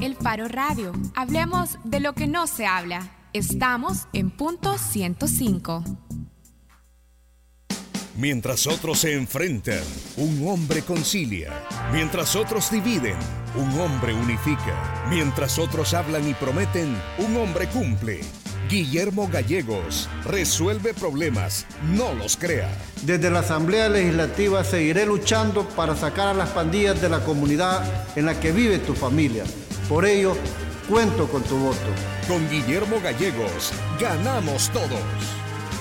El Faro Radio. Hablemos de lo que no se habla. Estamos en punto 105. Mientras otros se enfrentan, un hombre concilia. Mientras otros dividen, un hombre unifica. Mientras otros hablan y prometen, un hombre cumple. Guillermo Gallegos resuelve problemas, no los crea. Desde la Asamblea Legislativa seguiré luchando para sacar a las pandillas de la comunidad en la que vive tu familia. Por ello, cuento con tu voto. Con Guillermo Gallegos, ganamos todos.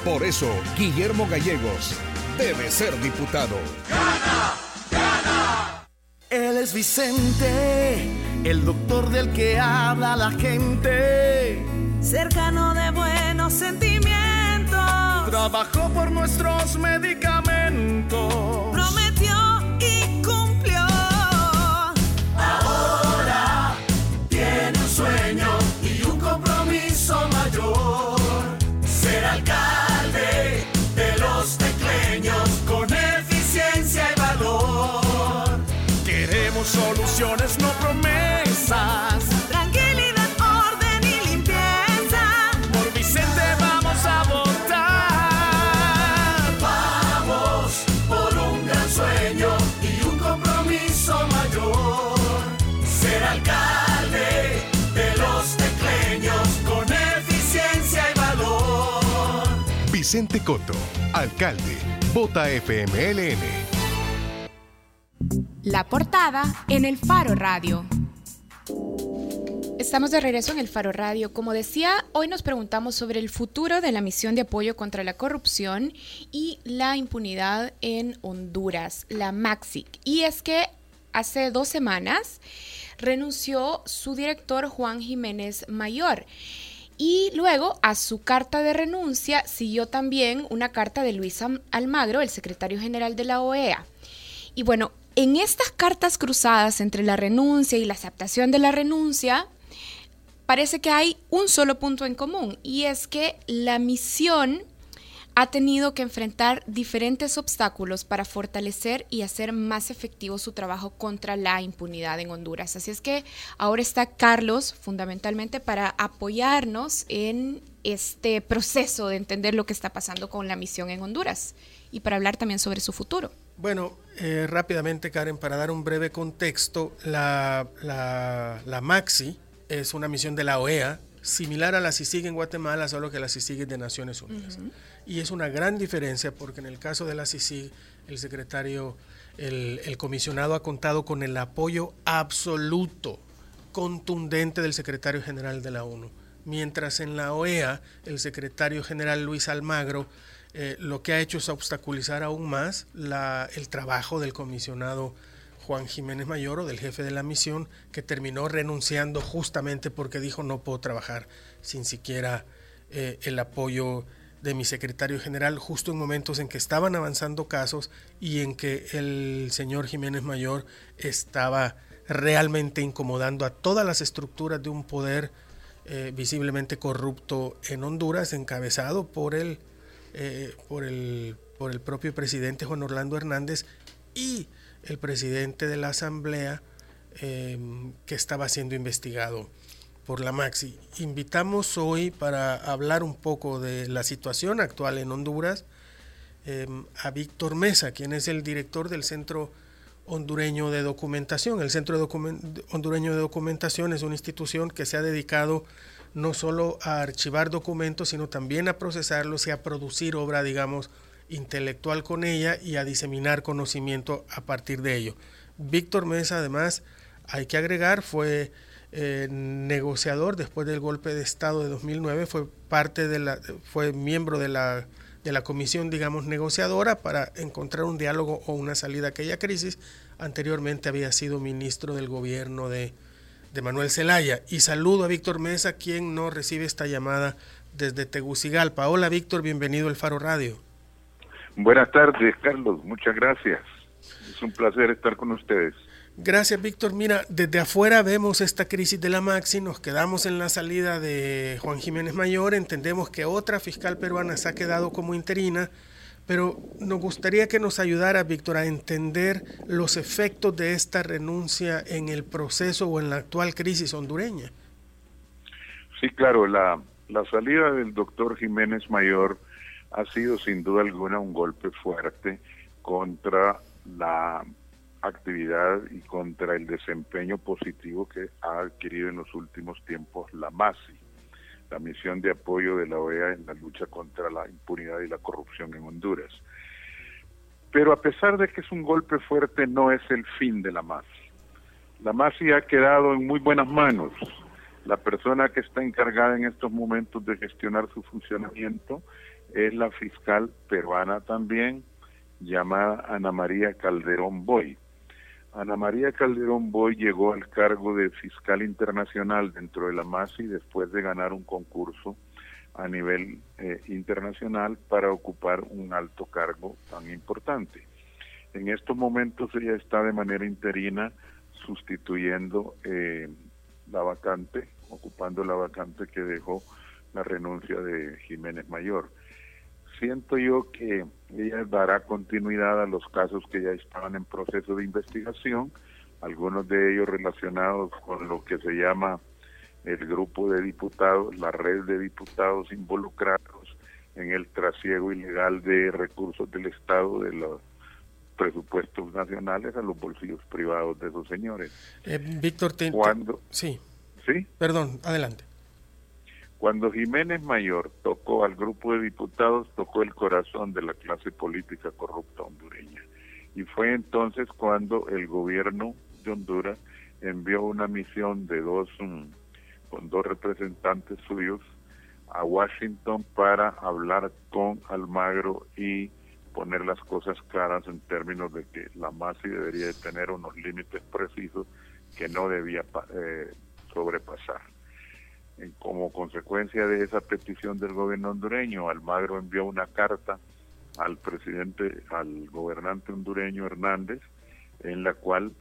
Por eso, Guillermo Gallegos debe ser diputado. ¡Gana! ¡Gana! Él es Vicente, el doctor del que habla la gente cercano de buenos sentimientos. Trabajó por nuestros medicamentos. Vicente Coto, alcalde, Vota FMLN. La portada en el Faro Radio. Estamos de regreso en el Faro Radio. Como decía, hoy nos preguntamos sobre el futuro de la misión de apoyo contra la corrupción y la impunidad en Honduras, la MAXIC. Y es que hace dos semanas renunció su director Juan Jiménez Mayor. Y luego a su carta de renuncia siguió también una carta de Luis Almagro, el secretario general de la OEA. Y bueno, en estas cartas cruzadas entre la renuncia y la aceptación de la renuncia, parece que hay un solo punto en común y es que la misión ha tenido que enfrentar diferentes obstáculos para fortalecer y hacer más efectivo su trabajo contra la impunidad en Honduras. Así es que ahora está Carlos fundamentalmente para apoyarnos en este proceso de entender lo que está pasando con la misión en Honduras y para hablar también sobre su futuro. Bueno, eh, rápidamente Karen, para dar un breve contexto, la, la, MAXI es una misión de la OEA similar a la CICIG en Guatemala, solo que la CICIG es de Naciones Unidas. Y es una gran diferencia porque en el caso de la CICIG, el secretario, el, comisionado ha contado con el apoyo absoluto, contundente del secretario general de la ONU. Mientras en la OEA, el secretario general Luis Almagro eh, lo que ha hecho es obstaculizar aún más el trabajo del comisionado Juan Jiménez Mayor o del jefe de la misión, que terminó renunciando justamente porque dijo no puedo trabajar sin siquiera eh, el apoyo de mi secretario general justo en momentos en que estaban avanzando casos y en que el señor Jiménez Mayor estaba realmente incomodando a todas las estructuras de un poder eh, visiblemente corrupto en Honduras, encabezado por el, eh, por, el, por el propio presidente Juan Orlando Hernández y el presidente de la Asamblea eh, que estaba siendo investigado por la Maxi. Invitamos hoy para hablar un poco de la situación actual en Honduras em, a Víctor Mesa, quien es el director del Centro Hondureño de Documentación. El Centro Hondureño de Documentación es una institución que se ha dedicado no solo a archivar documentos, sino también a procesarlos y a producir obra, digamos, intelectual con ella y a diseminar conocimiento a partir de ello. Víctor Mesa, además, hay que agregar, fue eh, negociador después del golpe de Estado de 2009, fue parte de la, fue miembro de la, de la comisión, digamos, negociadora para encontrar un diálogo o una salida a aquella crisis. Anteriormente había sido ministro del gobierno de, de Manuel Zelaya. Y saludo a Víctor Mesa, quien no recibe esta llamada desde Tegucigalpa. Hola Víctor, bienvenido al Faro Radio. Buenas tardes, Carlos. Muchas gracias. Es un placer estar con ustedes. Gracias, Víctor. Mira, desde afuera vemos esta crisis de la Maxi, nos quedamos en la salida de Juan Jiménez Mayor, entendemos que otra fiscal peruana se ha quedado como interina, pero nos gustaría que nos ayudara, Víctor, a entender los efectos de esta renuncia en el proceso o en la actual crisis hondureña. Sí, claro, la, la salida del doctor Jiménez Mayor ha sido sin duda alguna un golpe fuerte contra la actividad y contra el desempeño positivo que ha adquirido en los últimos tiempos la MASI, la misión de apoyo de la OEA en la lucha contra la impunidad y la corrupción en Honduras. Pero a pesar de que es un golpe fuerte, no es el fin de la MASI. La MASI ha quedado en muy buenas manos. La persona que está encargada en estos momentos de gestionar su funcionamiento es la fiscal peruana también, llamada Ana María Calderón Boy. Ana María Calderón Boy llegó al cargo de fiscal internacional dentro de la MASI después de ganar un concurso a nivel eh, internacional para ocupar un alto cargo tan importante. En estos momentos ella está de manera interina sustituyendo eh, la vacante, ocupando la vacante que dejó la renuncia de Jiménez Mayor siento yo que ella dará continuidad a los casos que ya estaban en proceso de investigación, algunos de ellos relacionados con lo que se llama el grupo de diputados, la red de diputados involucrados en el trasiego ilegal de recursos del Estado de los presupuestos nacionales a los bolsillos privados de esos señores. Eh, Víctor, te... ¿Cuándo? Sí. ¿Sí? Perdón, adelante. Cuando Jiménez Mayor tocó al grupo de diputados, tocó el corazón de la clase política corrupta hondureña. Y fue entonces cuando el gobierno de Honduras envió una misión de dos, mm, con dos representantes suyos a Washington para hablar con Almagro y poner las cosas claras en términos de que la MASI debería de tener unos límites precisos que no debía eh, sobrepasar como consecuencia de esa petición del gobierno hondureño, Almagro envió una carta al presidente, al gobernante hondureño Hernández, en la cual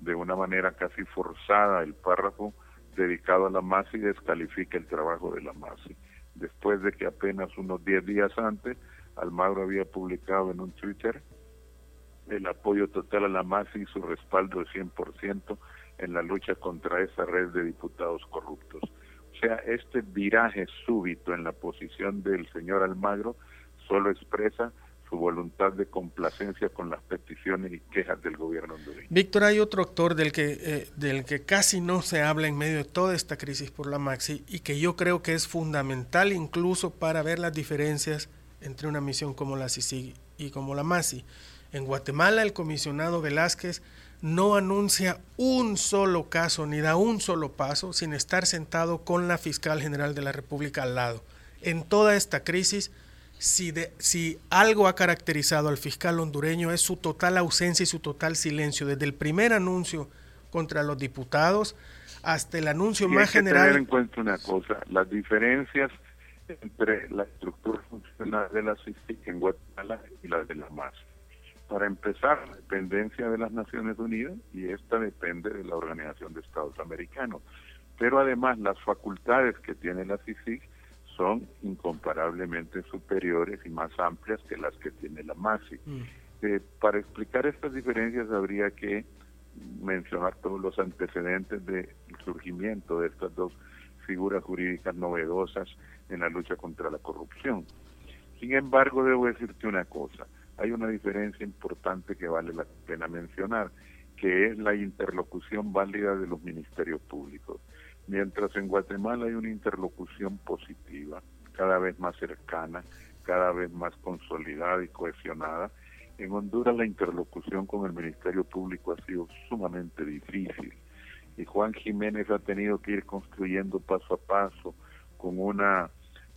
de una manera casi forzada el párrafo dedicado a la MASI descalifica el trabajo de la MASI. Después de que apenas unos 10 días antes, Almagro había publicado en un Twitter el apoyo total a la MASI y su respaldo de 100% en la lucha contra esa red de diputados corruptos sea, este viraje súbito en la posición del señor Almagro solo expresa su voluntad de complacencia con las peticiones y quejas del gobierno hondureño. Víctor, hay otro actor del que, eh, del que casi no se habla en medio de toda esta crisis por la Maxi y que yo creo que es fundamental incluso para ver las diferencias entre una misión como la CICIG y como la MASI. En Guatemala, el comisionado Velázquez no anuncia un solo caso ni da un solo paso sin estar sentado con la fiscal general de la República al lado. En toda esta crisis, si, si algo ha caracterizado al fiscal hondureño es su total ausencia y su total silencio, desde el primer anuncio contra los diputados hasta el anuncio más hay que general. Tener en cuenta una cosa, las diferencias entre la estructura funcional de la CICIC en Guatemala y la de la MAS. Para empezar, dependencia de las Naciones Unidas y esta depende de la Organización de Estados Americanos. Pero además las facultades que tiene la CICIG son incomparablemente superiores y más amplias que las que tiene la MASI. Mm. Eh, para explicar estas diferencias habría que mencionar todos los antecedentes del surgimiento de estas dos figuras jurídicas novedosas en la lucha contra la corrupción. Sin embargo, debo decirte una cosa, hay una diferencia importante que vale la pena mencionar, que es la interlocución válida de los ministerios públicos. Mientras en Guatemala hay una interlocución positiva, cada vez más cercana, cada vez más consolidada y cohesionada, en Honduras la interlocución con el Ministerio Público ha sido sumamente difícil y Juan Jiménez ha tenido que ir construyendo paso a paso con una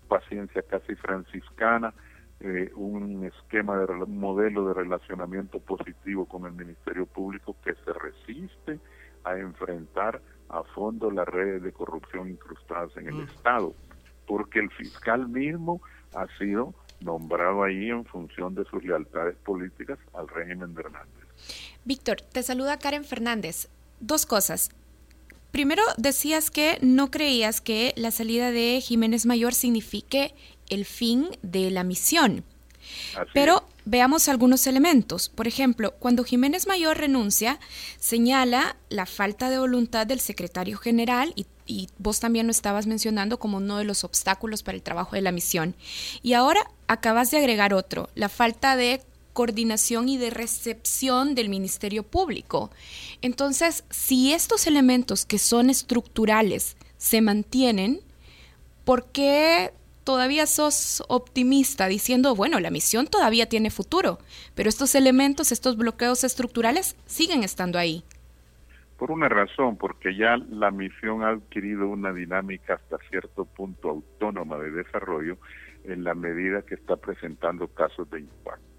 paciencia casi franciscana eh, un esquema de un modelo de relacionamiento positivo con el Ministerio Público que se resiste a enfrentar a fondo las redes de corrupción incrustadas en el mm. Estado, porque el fiscal mismo ha sido nombrado ahí en función de sus lealtades políticas al régimen de Hernández. Víctor, te saluda Karen Fernández. Dos cosas. Primero, decías que no creías que la salida de Jiménez Mayor signifique el fin de la misión. Pero veamos algunos elementos. Por ejemplo, cuando Jiménez Mayor renuncia, señala la falta de voluntad del secretario general y, y, vos también lo estabas mencionando como uno de los obstáculos para el trabajo de la misión. Y ahora acabas de agregar otro, la falta de coordinación y de recepción del Ministerio Público. Entonces, si estos elementos que son estructurales se mantienen, ¿por qué todavía sos optimista diciendo, bueno, la misión todavía tiene futuro, pero estos elementos, estos bloqueos estructurales siguen estando ahí? Por una razón, porque ya la misión ha adquirido una dinámica hasta cierto punto autónoma de desarrollo en la medida que está presentando casos de impacto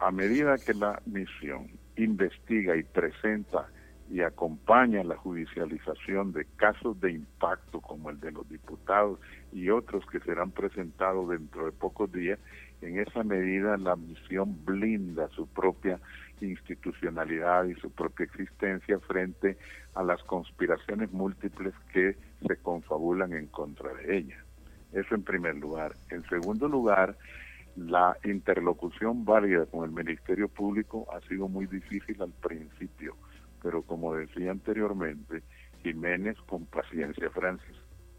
a medida que la misión investiga y presenta y acompaña la judicialización de casos de impacto como el de los diputados y otros que serán presentados dentro de pocos días, en esa medida la misión blinda su propia institucionalidad y su propia existencia frente a las conspiraciones múltiples que se confabulan en contra de ella. Eso en primer lugar. En segundo lugar, la interlocución válida con el Ministerio Público ha sido muy difícil al principio, pero como decía anteriormente, Jiménez con paciencia Francis,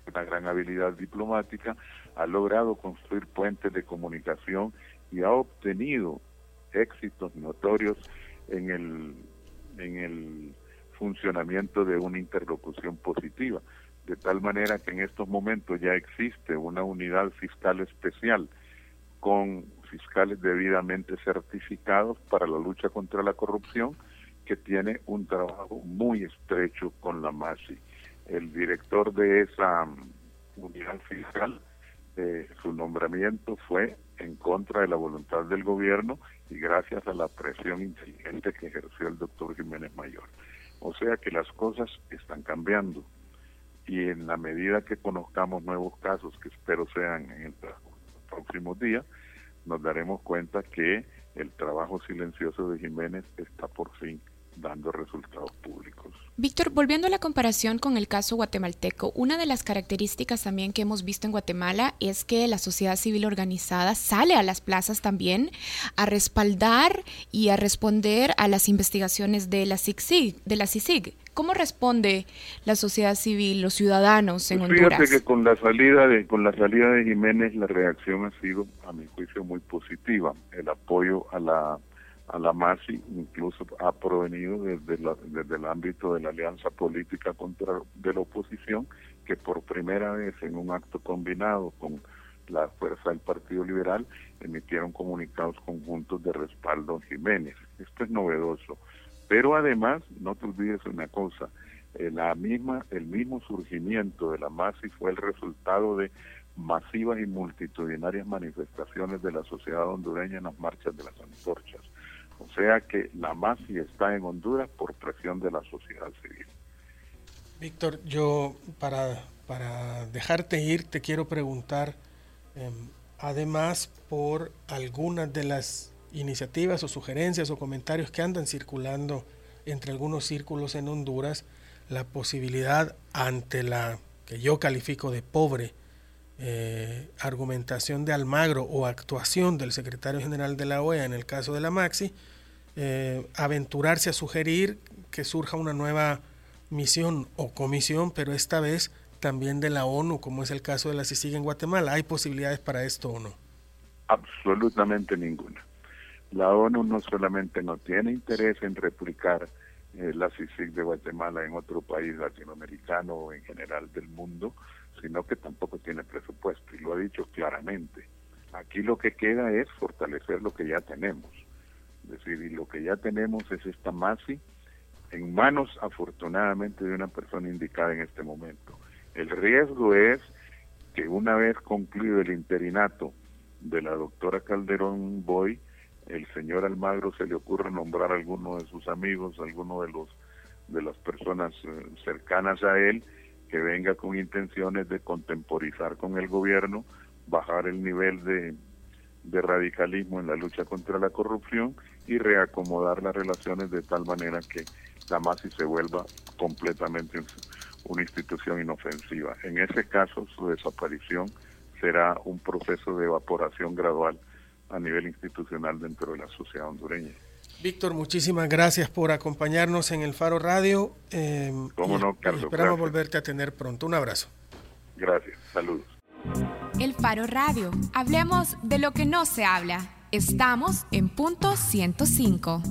una gran habilidad diplomática, ha logrado construir puentes de comunicación y ha obtenido éxitos notorios en el, en el funcionamiento de una interlocución positiva, de tal manera que en estos momentos ya existe una unidad fiscal especial con fiscales debidamente certificados para la lucha contra la corrupción, que tiene un trabajo muy estrecho con la MASI. El director de esa um, unidad fiscal, eh, su nombramiento fue en contra de la voluntad del gobierno y gracias a la presión inteligente que ejerció el doctor Jiménez Mayor. O sea que las cosas están cambiando y en la medida que conozcamos nuevos casos, que espero sean en el próximos días, nos daremos cuenta que el trabajo silencioso de Jiménez está por fin dando resultados públicos. Víctor, volviendo a la comparación con el caso guatemalteco, una de las características también que hemos visto en Guatemala es que la sociedad civil organizada sale a las plazas también a respaldar y a responder a las investigaciones de la CICIG. De la CICIG. ¿Cómo responde la sociedad civil, los ciudadanos en pues Honduras? Fíjate que con la salida de con la salida de Jiménez la reacción ha sido, a mi juicio, muy positiva. El apoyo a la a la MASI incluso ha provenido desde, desde el ámbito de la alianza política contra de la oposición, que por primera vez en un acto combinado con la fuerza del Partido Liberal emitieron comunicados conjuntos de respaldo a Jiménez. Esto es novedoso. Pero además, no te olvides una cosa, la misma, el mismo surgimiento de la MASI fue el resultado de masivas y multitudinarias manifestaciones de la sociedad hondureña en las marchas de las antorchas. O sea que la MASI está en Honduras por presión de la sociedad civil. Víctor, yo para, para dejarte ir te quiero preguntar, eh, además por algunas de las iniciativas o sugerencias o comentarios que andan circulando entre algunos círculos en Honduras, la posibilidad ante la que yo califico de pobre eh, argumentación de Almagro o actuación del secretario general de la OEA en el caso de la Maxi, eh, aventurarse a sugerir que surja una nueva misión o comisión, pero esta vez también de la ONU, como es el caso de la CICIG en Guatemala. ¿Hay posibilidades para esto o no? Absolutamente ninguna. La ONU no solamente no tiene interés en replicar eh, la CICIG de Guatemala en otro país latinoamericano o en general del mundo, sino que tampoco tiene presupuesto y lo ha dicho claramente. Aquí lo que queda es fortalecer lo que ya tenemos. Es decir, lo que ya tenemos es esta MASI en manos afortunadamente de una persona indicada en este momento. El riesgo es que una vez concluido el interinato de la doctora Calderón Boy, el señor Almagro se le ocurre nombrar a alguno de sus amigos, a alguno de los de las personas eh, cercanas a él, que venga con intenciones de contemporizar con el gobierno, bajar el nivel de, de radicalismo en la lucha contra la corrupción y reacomodar las relaciones de tal manera que la MASI se vuelva completamente una institución inofensiva. En ese caso, su desaparición será un proceso de evaporación gradual a nivel institucional dentro de la sociedad hondureña. Víctor, muchísimas gracias por acompañarnos en el Faro Radio. Eh, ¿Cómo no, Carlos? Esperamos Gracias. volverte a tener pronto. Un abrazo. Gracias, saludos. El Faro Radio. Hablemos de lo que no se habla. Estamos en punto 105.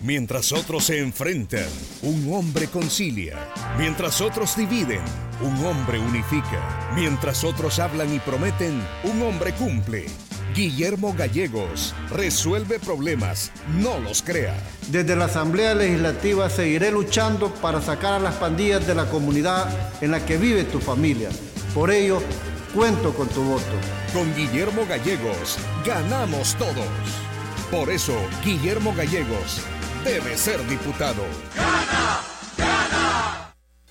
Mientras otros se enfrentan, un hombre concilia. Mientras otros dividen, un hombre unifica. Mientras otros hablan y prometen, un hombre cumple. Guillermo Gallegos resuelve problemas, no los crea. Desde la Asamblea Legislativa seguiré luchando para sacar a las pandillas de la comunidad en la que vive tu familia. Por ello, cuento con tu voto. Con Guillermo Gallegos ganamos todos. Por eso, Guillermo Gallegos debe ser diputado.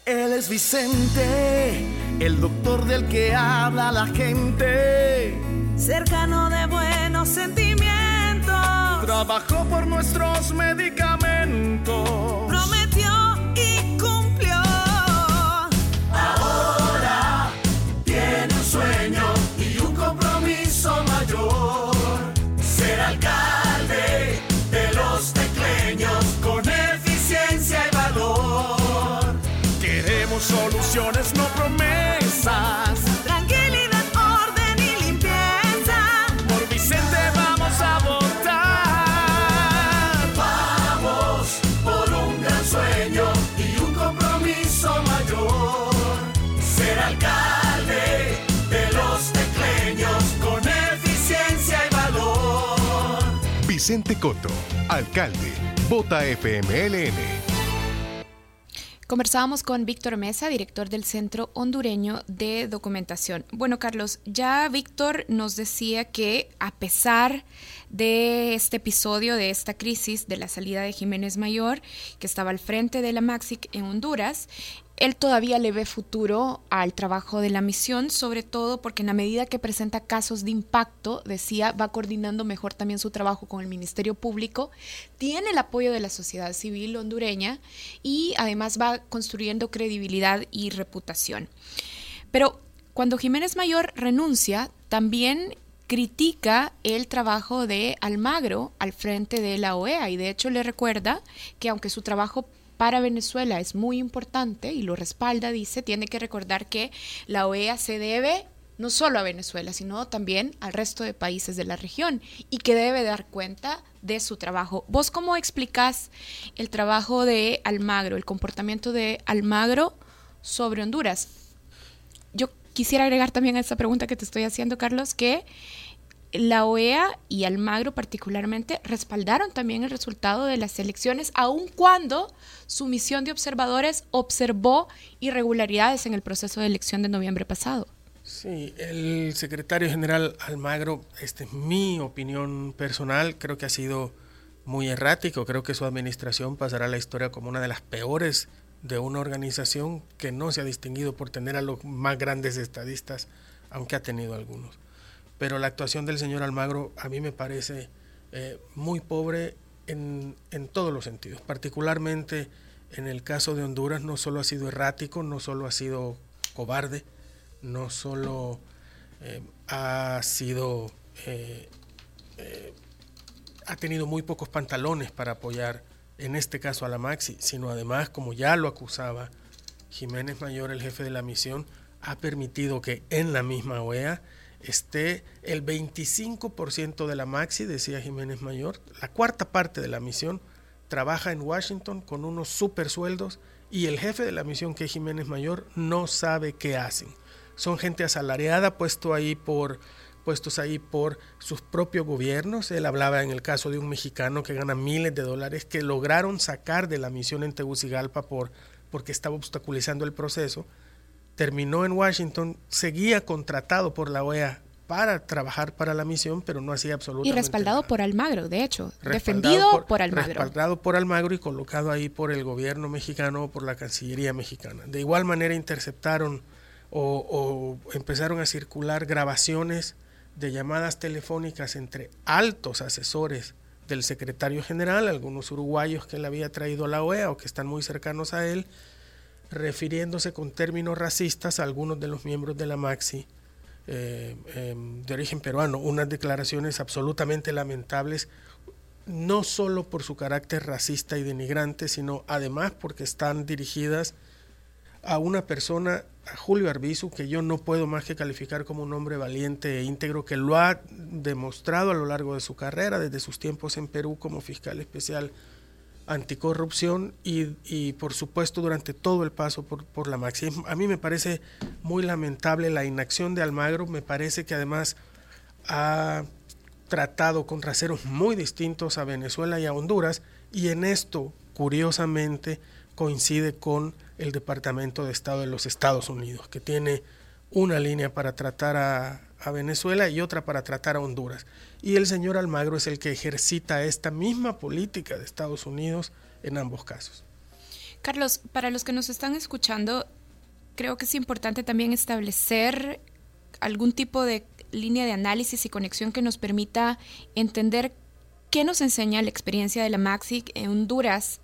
Él es Vicente, el doctor del que habla la gente. cercano de buenos sentimientos. Trabajó por nuestros medicamentos. Vicente Coto, alcalde. Vota FMLN. Conversábamos con Víctor Mesa, director del Centro Hondureño de Documentación. Bueno, Carlos, ya Víctor nos decía que a pesar de este episodio, de esta crisis de la salida de Jiménez Mayor, que estaba al frente de la Maxic en Honduras, él todavía le ve futuro al trabajo de la misión, sobre todo porque en la medida que presenta casos de impacto, decía, va coordinando mejor también su trabajo con el Ministerio Público, tiene el apoyo de la sociedad civil hondureña y además va construyendo credibilidad y reputación. Pero cuando Jiménez Mayor renuncia, también critica el trabajo de Almagro al frente de la OEA y de hecho le recuerda que aunque su trabajo para Venezuela es muy importante y lo respalda, dice, tiene que recordar que la OEA se debe no solo a Venezuela, sino también al resto de países de la región y que debe dar cuenta de su trabajo. ¿Vos cómo explicás el trabajo de Almagro, el comportamiento de Almagro sobre Honduras? Yo quisiera agregar también a esta pregunta que te estoy haciendo, Carlos, que la OEA y Almagro particularmente respaldaron también el resultado de las elecciones, aun cuando su misión de observadores observó irregularidades en el proceso de elección de noviembre pasado. Sí, el secretario general Almagro, esta es mi opinión personal, creo que ha sido muy errático, creo que su administración pasará a la historia como una de las peores de una organización que no se ha distinguido por tener a los más grandes estadistas, aunque ha tenido algunos. Pero la actuación del señor Almagro a mí me parece eh, muy pobre en, en todos los sentidos, particularmente en el caso de Honduras no solo ha sido errático, no solo ha sido cobarde, no solo eh, ha sido, eh, ha tenido muy pocos pantalones para apoyar en este caso a la Maxi, sino además, como ya lo acusaba Jiménez Mayor, el jefe de la misión, ha permitido que en la misma OEA esté el 25% de la Maxi, decía Jiménez Mayor, la cuarta parte de la misión trabaja en Washington con unos super sueldos y el jefe de la misión, que es Jiménez Mayor, no sabe qué hacen. Son gente asalariada, puesto ahí por, puestos ahí por sus propios gobiernos. Él hablaba en el caso de un mexicano que gana miles de dólares que lograron sacar de la misión en Tegucigalpa por, porque estaba obstaculizando el proceso. Terminó en Washington, seguía contratado por la OEA para trabajar para la misión, pero no hacía absolutamente Y respaldado nada. por Almagro, de hecho, Respaldado defendido por, Almagro. Respaldado por Almagro y colocado ahí por el gobierno mexicano o por la Cancillería mexicana. De igual manera interceptaron o, o empezaron a circular grabaciones de llamadas telefónicas entre altos asesores del secretario general, algunos uruguayos que él había traído a la OEA o que están muy cercanos a él, refiriéndose con términos racistas a algunos de los miembros de la Maxi eh, eh, de origen peruano, unas declaraciones absolutamente lamentables, no solo por su carácter racista y denigrante, sino además porque están dirigidas a una persona, a Julio Arbizu, que yo no puedo más que calificar como un hombre valiente e íntegro, que lo ha demostrado a lo largo de su carrera, desde sus tiempos en Perú como fiscal especial anticorrupción y, y por supuesto durante todo el paso por, por la Maxi. A mí me parece muy lamentable la inacción de Almagro, me parece que además ha tratado con raseros muy distintos a Venezuela y a Honduras y en esto, curiosamente, coincide con el Departamento de Estado de los Estados Unidos, que tiene una línea para tratar a, a Venezuela y otra para tratar a Honduras. Y el señor Almagro es el que ejercita esta misma política de Estados Unidos en ambos casos. Carlos, para los que nos están escuchando, creo que es importante también establecer algún tipo de línea de análisis y conexión que nos permita entender qué nos enseña la experiencia de la Maxic en Honduras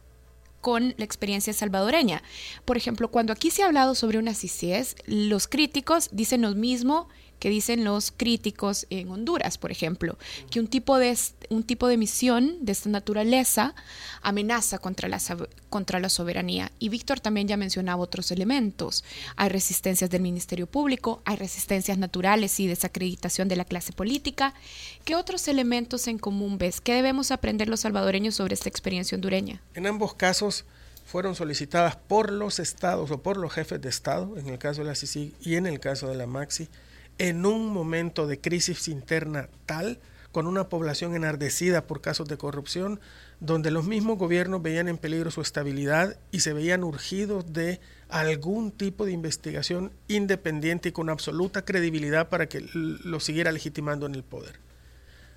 con la experiencia salvadoreña. Por ejemplo, cuando aquí se ha hablado sobre una CICIES, los críticos dicen lo mismo que dicen los críticos en Honduras, por ejemplo, que un tipo de, un tipo de misión de esta naturaleza amenaza contra la, contra la soberanía. Y Víctor también ya mencionaba otros elementos. Hay resistencias del Ministerio Público, hay resistencias naturales y desacreditación de la clase política. ¿Qué otros elementos en común ves? ¿Qué debemos aprender los salvadoreños sobre esta experiencia hondureña? En ambos casos fueron solicitadas por los estados o por los jefes de estado, en el caso de la CICIG y en el caso de la MAXI, en un momento de crisis interna tal, con una población enardecida por casos de corrupción, donde los mismos gobiernos veían en peligro su estabilidad y se veían urgidos de algún tipo de investigación independiente y con absoluta credibilidad para que lo siguiera legitimando en el poder.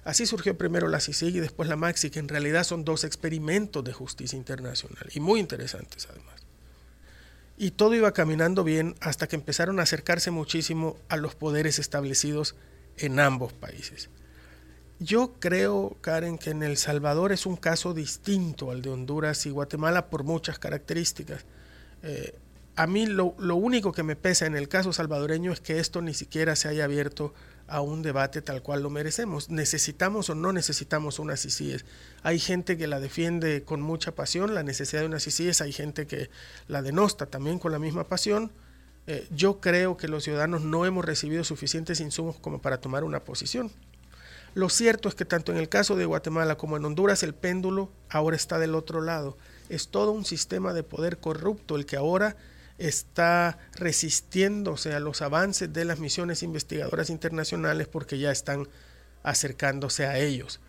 Así surgió primero la CICIG y después la MAXI, que en realidad son dos experimentos de justicia internacional y muy interesantes además. Y todo iba caminando bien hasta que empezaron a acercarse muchísimo a los poderes establecidos en ambos países. Yo creo, Karen, que en El Salvador es un caso distinto al de Honduras y Guatemala por muchas características. Eh, a mí lo, lo, único que me pesa en el caso salvadoreño es que esto ni siquiera se haya abierto a un debate tal cual lo merecemos. ¿Necesitamos o no necesitamos unas CICIES? Hay gente que la defiende con mucha pasión, la necesidad de unas CICIES, hay gente que la denosta también con la misma pasión. Eh, yo creo que los ciudadanos no hemos recibido suficientes insumos como para tomar una posición. Lo cierto es que tanto en el caso de Guatemala como en Honduras el péndulo ahora está del otro lado. Es todo un sistema de poder corrupto el que ahora está resistiéndose a los avances de las misiones investigadoras internacionales porque ya están acercándose a ellos.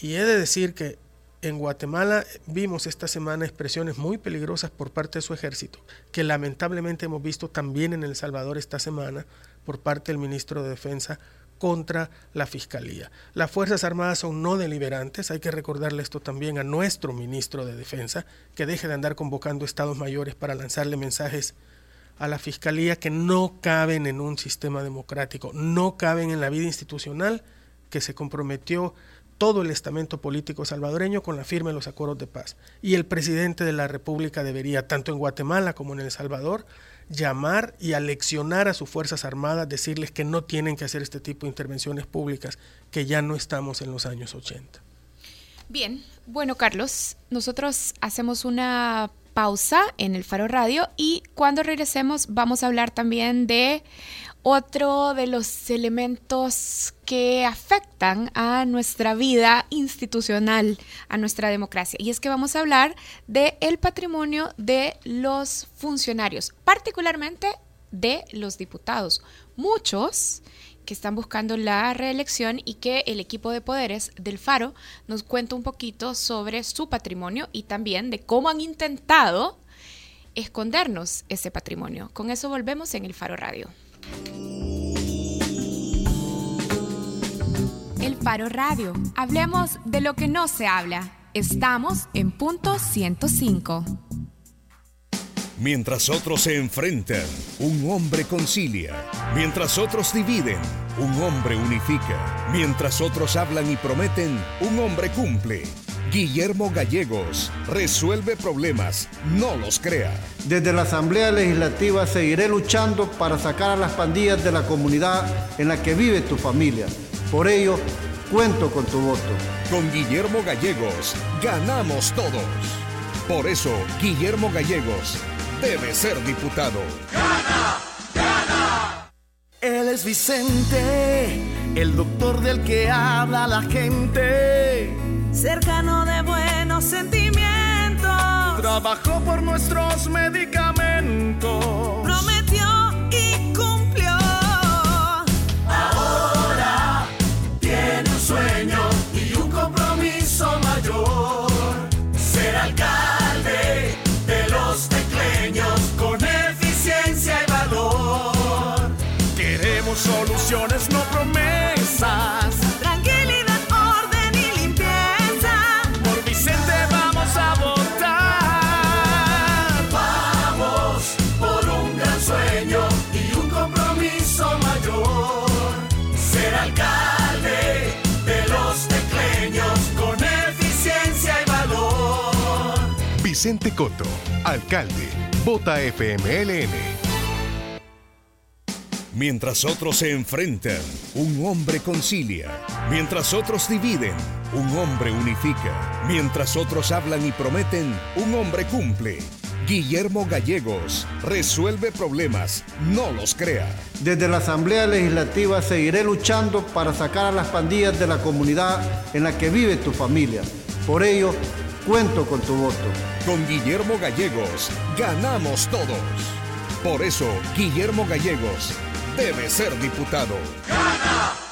Y he de decir que en Guatemala vimos esta semana expresiones muy peligrosas por parte de su ejército, que lamentablemente hemos visto también en El Salvador esta semana por parte del ministro de Defensa contra la Fiscalía. Las Fuerzas Armadas son no deliberantes, hay que recordarle esto también a nuestro ministro de Defensa, que deje de andar convocando estados mayores para lanzarle mensajes a la Fiscalía que no caben en un sistema democrático, no caben en la vida institucional que se comprometió todo el estamento político salvadoreño con la firma de los acuerdos de paz. Y el presidente de la República debería, tanto en Guatemala como en El Salvador, llamar y aleccionar a sus Fuerzas Armadas, decirles que no tienen que hacer este tipo de intervenciones públicas, que ya no estamos en los años 80. Bien, bueno Carlos, nosotros hacemos una pausa en el Faro Radio y cuando regresemos vamos a hablar también de otro de los elementos que afectan a nuestra vida institucional, a nuestra democracia. Y es que vamos a hablar del el patrimonio de los funcionarios, particularmente de los diputados. Muchos que están buscando la reelección y que el equipo de poderes del Faro nos cuenta un poquito sobre su patrimonio y también de cómo han intentado escondernos ese patrimonio. Con eso volvemos en el Faro Radio. El Faro Radio. Hablemos de lo que no se habla. Estamos en punto 105. Mientras otros se enfrentan, un hombre concilia. Mientras otros dividen, un hombre unifica. Mientras otros hablan y prometen, un hombre cumple. Guillermo Gallegos resuelve problemas, no los crea. Desde la Asamblea Legislativa seguiré luchando para sacar a las pandillas de la comunidad en la que vive tu familia. Por ello, cuento con tu voto. Con Guillermo Gallegos ganamos todos. Por eso, Guillermo Gallegos debe ser diputado. Él es Vicente, el doctor del que habla la gente. Cercano de buenos sentimientos. Trabajó por nuestros medicamentos. Prometió Vicente Coto, alcalde. Vota FMLN. Mientras otros se enfrentan, un hombre concilia. Mientras otros dividen, un hombre unifica. Mientras otros hablan y prometen, un hombre cumple. Guillermo Gallegos resuelve problemas, no los crea. Desde la Asamblea Legislativa seguiré luchando para sacar a las pandillas de la comunidad en la que vive tu familia. Por ello, cuento con tu voto. Con Guillermo Gallegos ganamos todos. Por eso, Guillermo Gallegos debe ser diputado. ¡Gana!